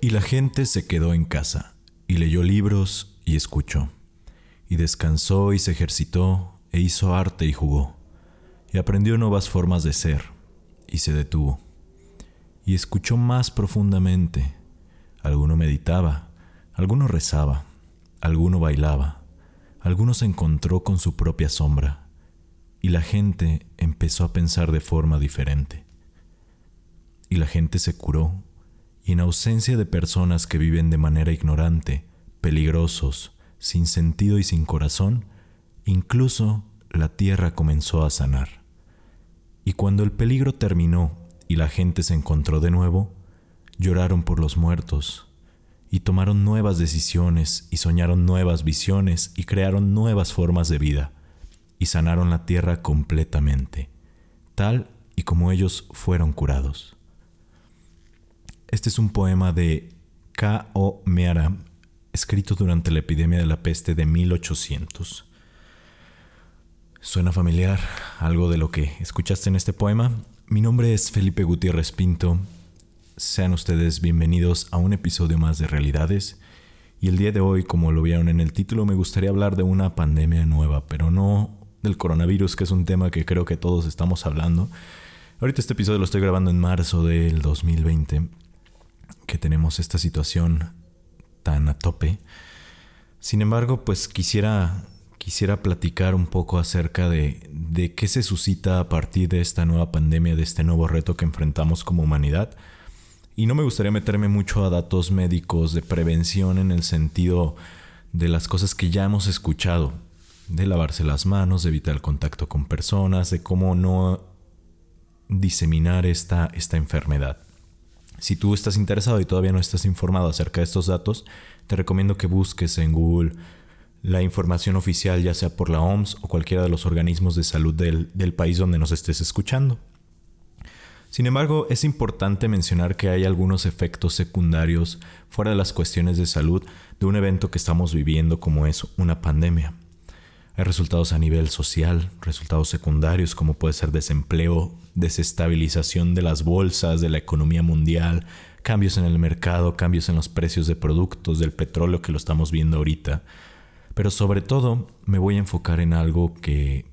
Y la gente se quedó en casa, y leyó libros y escuchó, y descansó y se ejercitó, e hizo arte y jugó, y aprendió nuevas formas de ser, y se detuvo, y escuchó más profundamente. Alguno meditaba, alguno rezaba, alguno bailaba, alguno se encontró con su propia sombra, y la gente empezó a pensar de forma diferente. Y la gente se curó y en ausencia de personas que viven de manera ignorante, peligrosos, sin sentido y sin corazón, incluso la tierra comenzó a sanar. Y cuando el peligro terminó y la gente se encontró de nuevo, lloraron por los muertos, y tomaron nuevas decisiones, y soñaron nuevas visiones, y crearon nuevas formas de vida, y sanaron la tierra completamente, tal y como ellos fueron curados. Este es un poema de K.O. Meara, escrito durante la epidemia de la peste de 1800. ¿Suena familiar algo de lo que escuchaste en este poema? Mi nombre es Felipe Gutiérrez Pinto. Sean ustedes bienvenidos a un episodio más de Realidades. Y el día de hoy, como lo vieron en el título, me gustaría hablar de una pandemia nueva, pero no del coronavirus, que es un tema que creo que todos estamos hablando. Ahorita este episodio lo estoy grabando en marzo del 2020 que tenemos esta situación tan a tope. Sin embargo, pues quisiera, quisiera platicar un poco acerca de, de qué se suscita a partir de esta nueva pandemia, de este nuevo reto que enfrentamos como humanidad. Y no me gustaría meterme mucho a datos médicos de prevención en el sentido de las cosas que ya hemos escuchado, de lavarse las manos, de evitar el contacto con personas, de cómo no diseminar esta, esta enfermedad. Si tú estás interesado y todavía no estás informado acerca de estos datos, te recomiendo que busques en Google la información oficial, ya sea por la OMS o cualquiera de los organismos de salud del, país donde nos estés escuchando. Sin embargo, es importante mencionar que hay algunos efectos secundarios fuera de las cuestiones de salud de un evento que estamos viviendo como es una pandemia. Hay resultados a nivel social, resultados secundarios como puede ser desempleo, desestabilización de las bolsas, de la economía mundial, cambios en el mercado, cambios en los precios de productos, del petróleo que lo estamos viendo ahorita. Pero sobre todo me voy a enfocar en algo que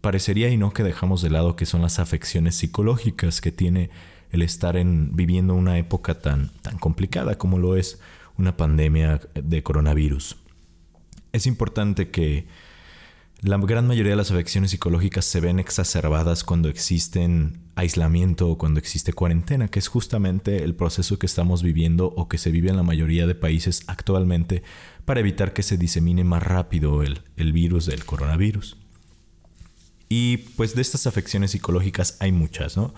parecería y no que dejamos de lado, que son las afecciones psicológicas que tiene el estar en, viviendo una época tan, tan complicada como lo es una pandemia de coronavirus. Es importante que la gran mayoría de las afecciones psicológicas se ven exacerbadas cuando existen aislamiento o cuando existe cuarentena, que es justamente el proceso que estamos viviendo o que se vive en la mayoría de países actualmente para evitar que se disemine más rápido el, virus del coronavirus. Y pues de estas afecciones psicológicas hay muchas, ¿no?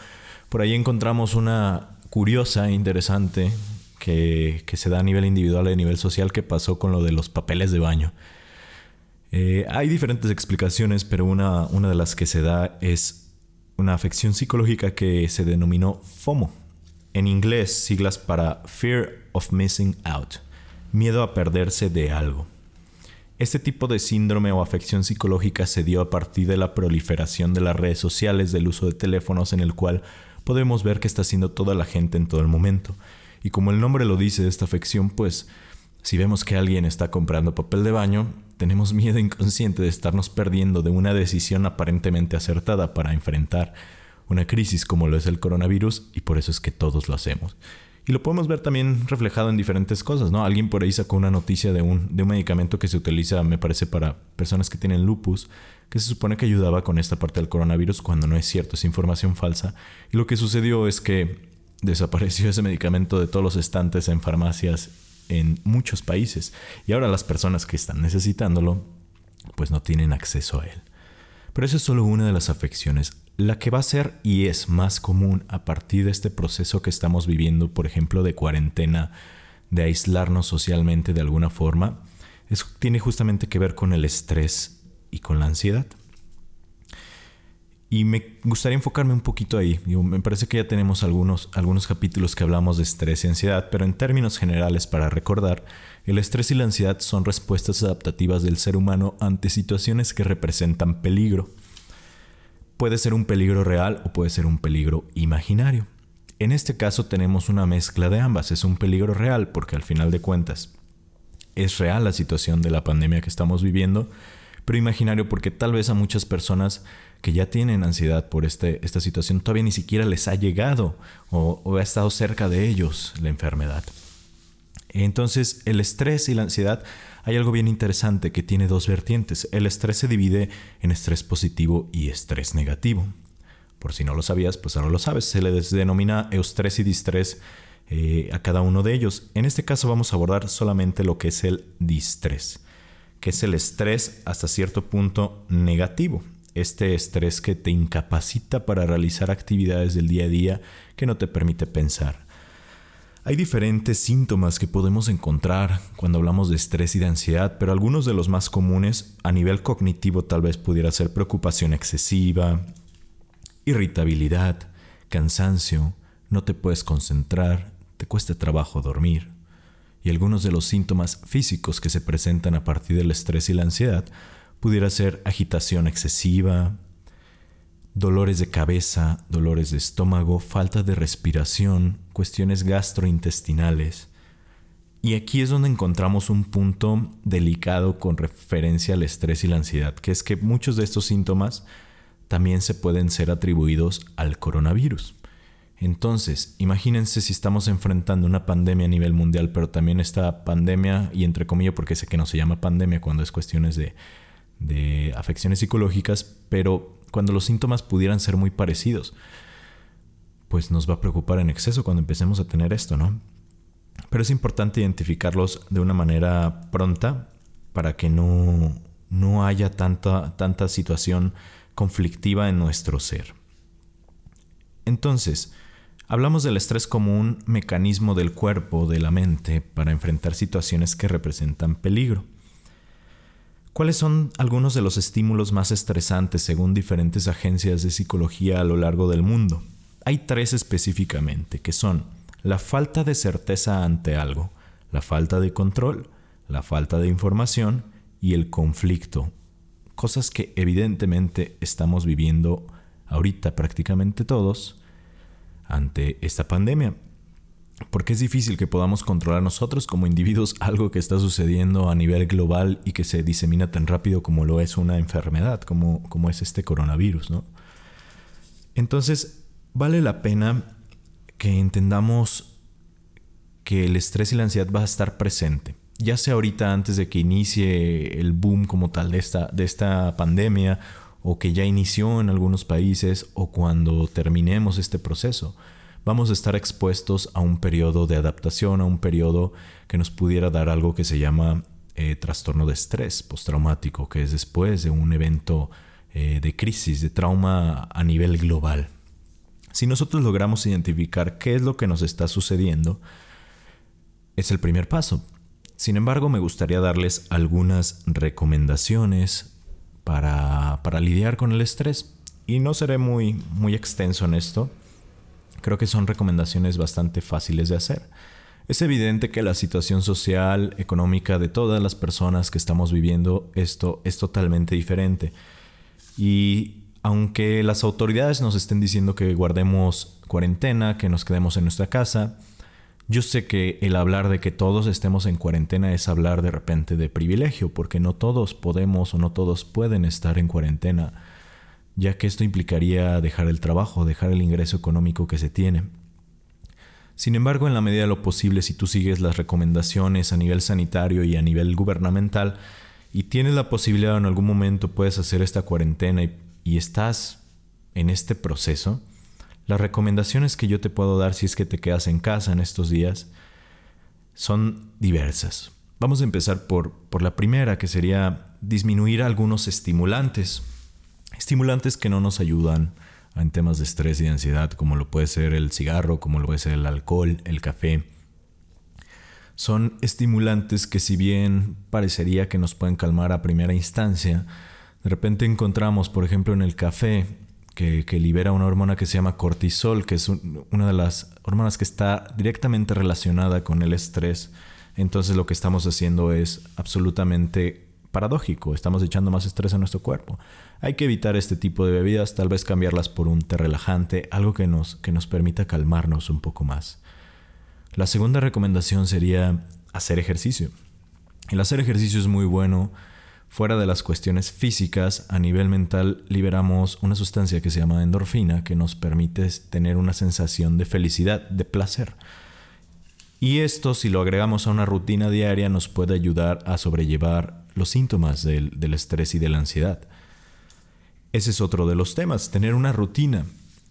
Por ahí encontramos una curiosa interesante que, que se da a nivel individual y a nivel social que pasó con lo de los papeles de baño. Eh, hay diferentes explicaciones, pero una, una de las que se da es una afección psicológica que se denominó FOMO. En inglés, siglas para Fear of Missing Out, miedo a perderse de algo. Este tipo de síndrome o afección psicológica se dio a partir de la proliferación de las redes sociales, del uso de teléfonos en el cual podemos ver que está haciendo toda la gente en todo el momento. Y como el nombre lo dice, esta afección, pues si vemos que alguien está comprando papel de baño, tenemos miedo inconsciente de estarnos perdiendo de una decisión aparentemente acertada para enfrentar una crisis como lo es el coronavirus y por eso es que todos lo hacemos. Y lo podemos ver también reflejado en diferentes cosas, ¿no? Alguien por ahí sacó una noticia de un, de un medicamento que se utiliza, me parece, para personas que tienen lupus, que se supone que ayudaba con esta parte del coronavirus cuando no es cierto, es información falsa. Y lo que sucedió es que desapareció ese medicamento de todos los estantes en farmacias en muchos países y ahora las personas que están necesitándolo pues no tienen acceso a él. Pero esa es solo una de las afecciones. La que va a ser y es más común a partir de este proceso que estamos viviendo, por ejemplo, de cuarentena, de aislarnos socialmente de alguna forma, tiene justamente que ver con el estrés y con la ansiedad. Y me gustaría enfocarme un poquito ahí. me parece que ya tenemos algunos, algunos capítulos que hablamos de estrés y ansiedad, pero en términos generales, para recordar, el estrés y la ansiedad son respuestas adaptativas del ser humano ante situaciones que representan peligro. Puede ser un peligro real o puede ser un peligro imaginario. En este caso tenemos una mezcla de ambas. Es un peligro real porque al final de cuentas es real la situación de la pandemia que estamos viviendo, pero imaginario porque tal vez a muchas personas que ya tienen ansiedad por este, esta situación todavía ni siquiera les ha llegado o, o ha estado cerca de ellos la enfermedad. Entonces el estrés y la ansiedad hay algo bien interesante que tiene dos vertientes. El estrés se divide en estrés positivo y estrés negativo. Por si no lo sabías, pues ahora lo sabes. Se le denomina eustrés y distrés eh, a cada uno de ellos. En este caso vamos a abordar solamente lo que es el distrés que es el estrés hasta cierto punto negativo. Este estrés que te incapacita para realizar actividades del día a día que no te permite pensar. Hay diferentes síntomas que podemos encontrar cuando hablamos de estrés y de ansiedad, pero algunos de los más comunes a nivel cognitivo tal vez pudiera ser preocupación excesiva, irritabilidad, cansancio, no te puedes concentrar, te cuesta trabajo dormir, y algunos de los síntomas físicos que se presentan a partir del estrés y la ansiedad pudiera ser agitación excesiva, dolores de cabeza, dolores de estómago, falta de respiración, cuestiones gastrointestinales. Y aquí es donde encontramos un punto delicado con referencia al estrés y la ansiedad, que es que muchos de estos síntomas también se pueden ser atribuidos al coronavirus. Entonces, imagínense si estamos enfrentando una pandemia a nivel mundial, pero también esta pandemia, y entre comillas porque sé que no se llama pandemia cuando es cuestiones de, de afecciones psicológicas, pero cuando los síntomas pudieran ser muy parecidos, pues nos va a preocupar en exceso cuando empecemos a tener esto, ¿no? Pero es importante identificarlos de una manera pronta para que no, no haya tanta, tanta situación conflictiva en nuestro ser. Entonces, Hablamos del estrés como un mecanismo del cuerpo, de la mente, para enfrentar situaciones que representan peligro. ¿Cuáles son algunos de los estímulos más estresantes según diferentes agencias de psicología a lo largo del mundo? Hay tres específicamente, que son la falta de certeza ante algo, la falta de control, la falta de información y el conflicto. Cosas que evidentemente estamos viviendo ahorita prácticamente todos ante esta pandemia. Porque es difícil que podamos controlar nosotros como individuos algo que está sucediendo a nivel global y que se disemina tan rápido como lo es una enfermedad, como, como es este coronavirus, ¿no? Entonces, vale la pena que entendamos que el estrés y la ansiedad va a estar presente. Ya sea ahorita antes de que inicie el boom como tal de esta, de esta pandemia o que ya inició en algunos países o cuando terminemos este proceso, vamos a estar expuestos a un periodo de adaptación, a un periodo que nos pudiera dar algo que se llama eh, trastorno de estrés postraumático, que es después de un evento eh, de crisis, de trauma a nivel global. Si nosotros logramos identificar qué es lo que nos está sucediendo, es el primer paso. Sin embargo, me gustaría darles algunas recomendaciones para, lidiar con el estrés. Y no seré muy, muy extenso en esto. Creo que son recomendaciones bastante fáciles de hacer. Es evidente que la situación social, económica de todas las personas que estamos viviendo esto es totalmente diferente. Y aunque las autoridades nos estén diciendo que guardemos cuarentena, que nos quedemos en nuestra casa, yo sé que el hablar de que todos estemos en cuarentena es hablar de repente de privilegio, porque no todos podemos o no todos pueden estar en cuarentena, ya que esto implicaría dejar el trabajo, dejar el ingreso económico que se tiene. Sin embargo, en la medida de lo posible, si tú sigues las recomendaciones a nivel sanitario y a nivel gubernamental, y tienes la posibilidad en algún momento puedes hacer esta cuarentena y, y estás en este proceso, las recomendaciones que yo te puedo dar si es que te quedas en casa en estos días son diversas. Vamos a empezar por, por la primera, que sería disminuir algunos estimulantes. Estimulantes que no nos ayudan en temas de estrés y de ansiedad, como lo puede ser el cigarro, como lo puede ser el alcohol, el café. Son estimulantes que si bien parecería que nos pueden calmar a primera instancia, de repente encontramos, por ejemplo, en el café, que, libera una hormona que se llama cortisol, que es una de las hormonas que está directamente relacionada con el estrés. Entonces lo que estamos haciendo es absolutamente paradójico, estamos echando más estrés a nuestro cuerpo. Hay que evitar este tipo de bebidas, tal vez cambiarlas por un té relajante, algo que nos, que nos permita calmarnos un poco más. La segunda recomendación sería hacer ejercicio. El hacer ejercicio es muy bueno. Fuera de las cuestiones físicas, a nivel mental liberamos una sustancia que se llama endorfina que nos permite tener una sensación de felicidad, de placer. Y esto, si lo agregamos a una rutina diaria, nos puede ayudar a sobrellevar los síntomas del, estrés y de la ansiedad. Ese es otro de los temas, tener una rutina.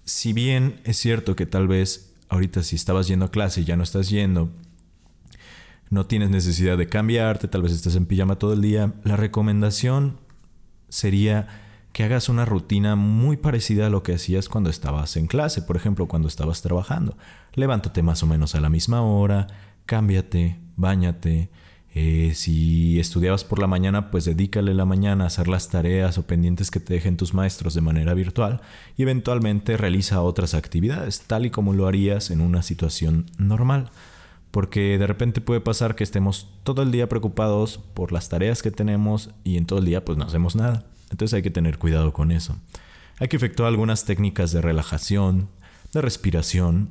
Si bien es cierto que tal vez ahorita si estabas yendo a clase y ya no estás yendo, no tienes necesidad de cambiarte, tal vez estás en pijama todo el día, la recomendación sería que hagas una rutina muy parecida a lo que hacías cuando estabas en clase, por ejemplo, cuando estabas trabajando. Levántate más o menos a la misma hora, cámbiate, bañate, eh, si estudiabas por la mañana, pues dedícale la mañana a hacer las tareas o pendientes que te dejen tus maestros de manera virtual y eventualmente realiza otras actividades, tal y como lo harías en una situación normal. Porque de repente puede pasar que estemos todo el día preocupados por las tareas que tenemos y en todo el día pues no hacemos nada. Entonces hay que tener cuidado con eso. Hay que efectuar algunas técnicas de relajación, de respiración,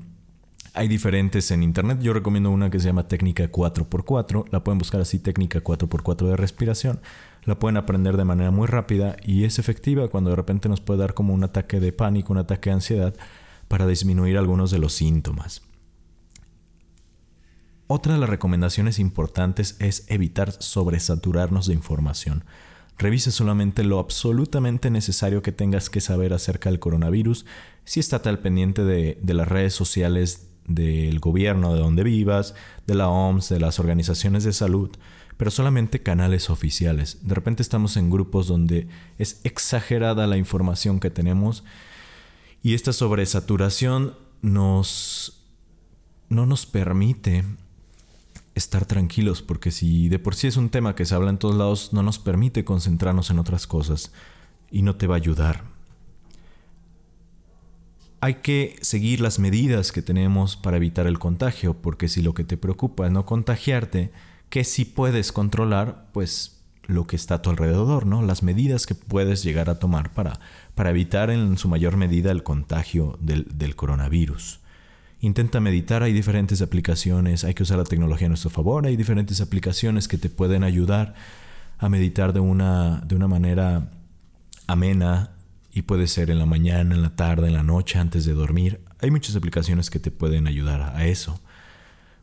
hay diferentes en internet. Yo recomiendo una que se llama técnica 4x4. La pueden buscar así, técnica 4x4 de respiración. La pueden aprender de manera muy rápida y es efectiva cuando de repente nos puede dar como un ataque de pánico, un ataque de ansiedad para disminuir algunos de los síntomas. Otra de las recomendaciones importantes es evitar sobresaturarnos de información. Revise solamente lo absolutamente necesario que tengas que saber acerca del coronavirus. Si está al pendiente de las redes sociales del gobierno de donde vivas, de la OMS, de las organizaciones de salud, pero solamente canales oficiales. De repente estamos en grupos donde es exagerada la información que tenemos y esta sobresaturación nos no nos permite estar tranquilos porque si de por sí es un tema que se habla en todos lados no nos permite concentrarnos en otras cosas y no te va a ayudar hay que seguir las medidas que tenemos para evitar el contagio, porque si lo que te preocupa es no contagiarte, que si puedes controlar, pues lo que está a tu alrededor, ¿no? Las medidas que puedes llegar a tomar para, para evitar en su mayor medida el contagio del, del coronavirus. Intenta meditar, hay diferentes aplicaciones, hay que usar la tecnología a nuestro favor, hay diferentes aplicaciones que te pueden ayudar a meditar de una, de una manera amena, y puede ser en la mañana, en la tarde, en la noche, antes de dormir. Hay muchas aplicaciones que te pueden ayudar a eso.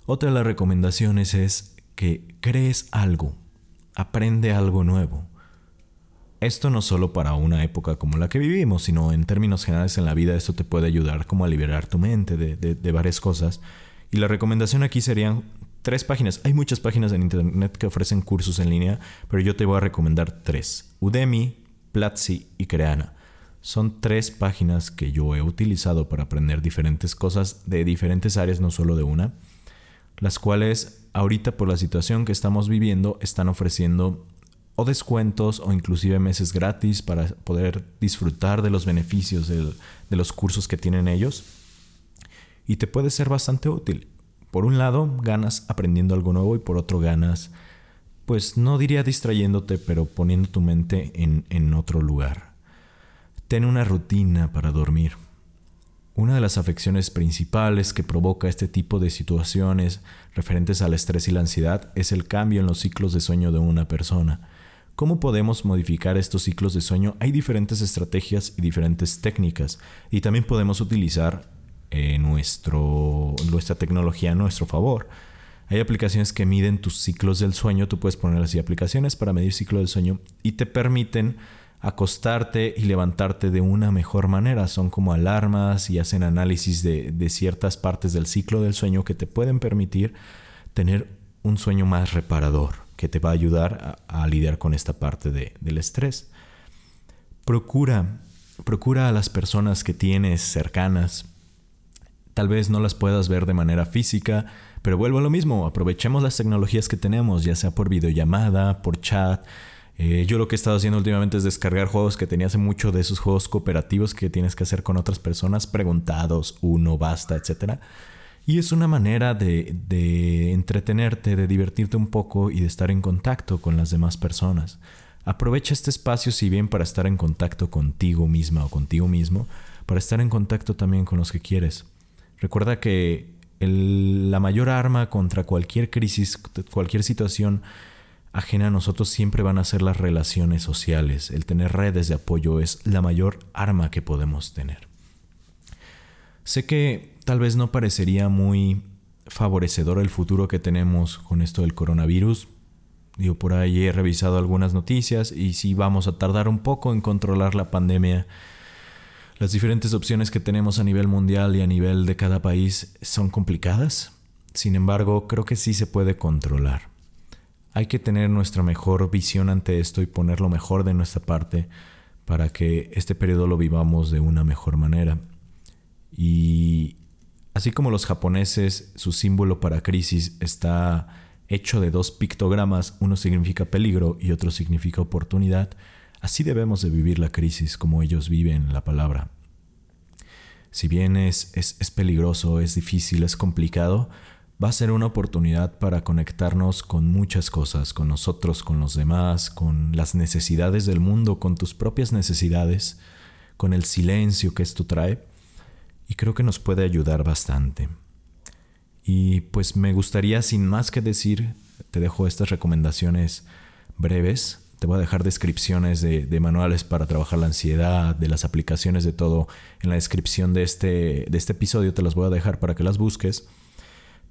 Otra de las recomendaciones es que crees algo, aprende algo nuevo. Esto no solo para una época como la que vivimos, sino en términos generales en la vida esto te puede ayudar como a liberar tu mente de, de varias cosas. Y la recomendación aquí serían tres páginas. Hay muchas páginas en internet que ofrecen cursos en línea, pero yo te voy a recomendar tres. Udemy, Platzi y Creana. Son tres páginas que yo he utilizado para aprender diferentes cosas de diferentes áreas, no solo de una, las cuales ahorita por la situación que estamos viviendo están ofreciendo o descuentos o inclusive meses gratis para poder disfrutar de los beneficios de los cursos que tienen ellos. Y te puede ser bastante útil. Por un lado, ganas aprendiendo algo nuevo y por otro ganas, pues no diría distrayéndote, pero poniendo tu mente en, en otro lugar. Ten una rutina para dormir. Una de las afecciones principales que provoca este tipo de situaciones referentes al estrés y la ansiedad es el cambio en los ciclos de sueño de una persona. ¿Cómo podemos modificar estos ciclos de sueño? Hay diferentes estrategias y diferentes técnicas y también podemos utilizar eh, nuestro, nuestra tecnología a nuestro favor. Hay aplicaciones que miden tus ciclos del sueño, tú puedes poner así aplicaciones para medir ciclo del sueño y te permiten acostarte y levantarte de una mejor manera. Son como alarmas y hacen análisis de, ciertas partes del ciclo del sueño que te pueden permitir tener un sueño más reparador, que te va a ayudar a, lidiar con esta parte del estrés. procura, procura a las personas que tienes cercanas. Tal vez no las puedas ver de manera física, pero vuelvo a lo mismo, aprovechemos las tecnologías que tenemos, ya sea por videollamada, por chat. Eh, yo lo que he estado haciendo últimamente es descargar juegos que tenía hace mucho de esos juegos cooperativos que tienes que hacer con otras personas, preguntados, uno, basta, etc. Y es una manera de, de entretenerte, de divertirte un poco y de estar en contacto con las demás personas. Aprovecha este espacio si bien para estar en contacto contigo misma o contigo mismo, para estar en contacto también con los que quieres. Recuerda que la mayor arma contra cualquier crisis, cualquier situación ajena a nosotros siempre van a ser las relaciones sociales. El tener redes de apoyo es la mayor arma que podemos tener. Sé que tal vez no parecería muy favorecedor el futuro que tenemos con esto del coronavirus, Digo, por ahí he revisado algunas noticias y sí vamos a tardar un poco en controlar la pandemia. Las diferentes opciones que tenemos a nivel mundial y a nivel de cada país son complicadas. Sin embargo, creo que sí se puede controlar. Hay que tener nuestra mejor visión ante esto y poner lo mejor de nuestra parte para que este periodo lo vivamos de una mejor manera. Y así como los japoneses, su símbolo para crisis está hecho de dos pictogramas, uno significa peligro y otro significa oportunidad, así debemos de vivir la crisis como ellos viven la palabra. Si bien es, es, es peligroso, es difícil, es complicado, va a ser una oportunidad para conectarnos con muchas cosas, con nosotros, con los demás, con las necesidades del mundo, con tus propias necesidades, con el silencio que esto trae, y creo que nos puede ayudar bastante. Y pues me gustaría, sin más que decir, te dejo estas recomendaciones breves. Te voy a dejar descripciones de, manuales para trabajar la ansiedad, de las aplicaciones, de todo en la descripción de este, de este episodio. Te las voy a dejar para que las busques.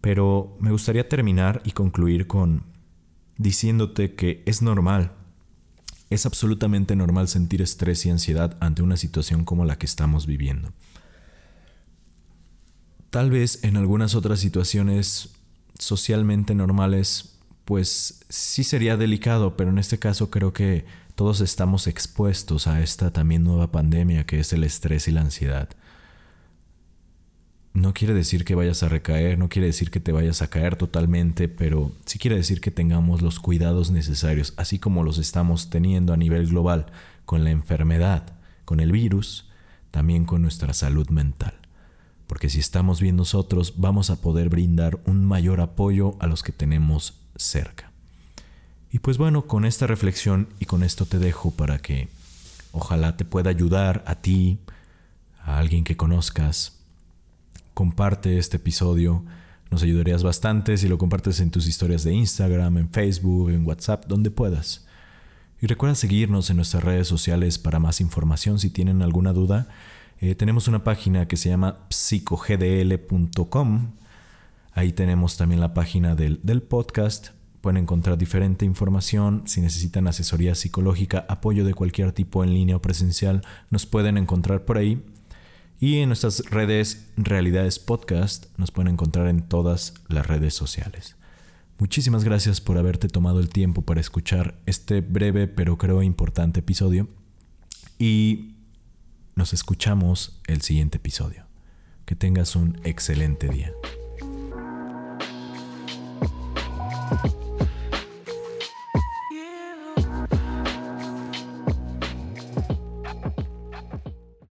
Pero me gustaría terminar y concluir con diciéndote que es normal, es absolutamente normal sentir estrés y ansiedad ante una situación como la que estamos viviendo. Tal vez en algunas otras situaciones socialmente normales, pues sí sería delicado, pero en este caso creo que todos estamos expuestos a esta también nueva pandemia que es el estrés y la ansiedad. No quiere decir que vayas a recaer, no quiere decir que te vayas a caer totalmente, pero sí quiere decir que tengamos los cuidados necesarios, así como los estamos teniendo a nivel global con la enfermedad, con el virus, también con nuestra salud mental porque si estamos bien nosotros vamos a poder brindar un mayor apoyo a los que tenemos cerca. Y pues bueno, con esta reflexión y con esto te dejo para que ojalá te pueda ayudar a ti, a alguien que conozcas. Comparte este episodio, nos ayudarías bastante si lo compartes en tus historias de Instagram, en Facebook, en WhatsApp, donde puedas. Y recuerda seguirnos en nuestras redes sociales para más información si tienen alguna duda eh, tenemos una página que se llama psicogdl.com. Ahí tenemos también la página del, del podcast. Pueden encontrar diferente información. Si necesitan asesoría psicológica, apoyo de cualquier tipo en línea o presencial, nos pueden encontrar por ahí. Y en nuestras redes Realidades Podcast nos pueden encontrar en todas las redes sociales. Muchísimas gracias por haberte tomado el tiempo para escuchar este breve pero creo importante episodio. Y nos escuchamos el siguiente episodio. Que tengas un excelente día.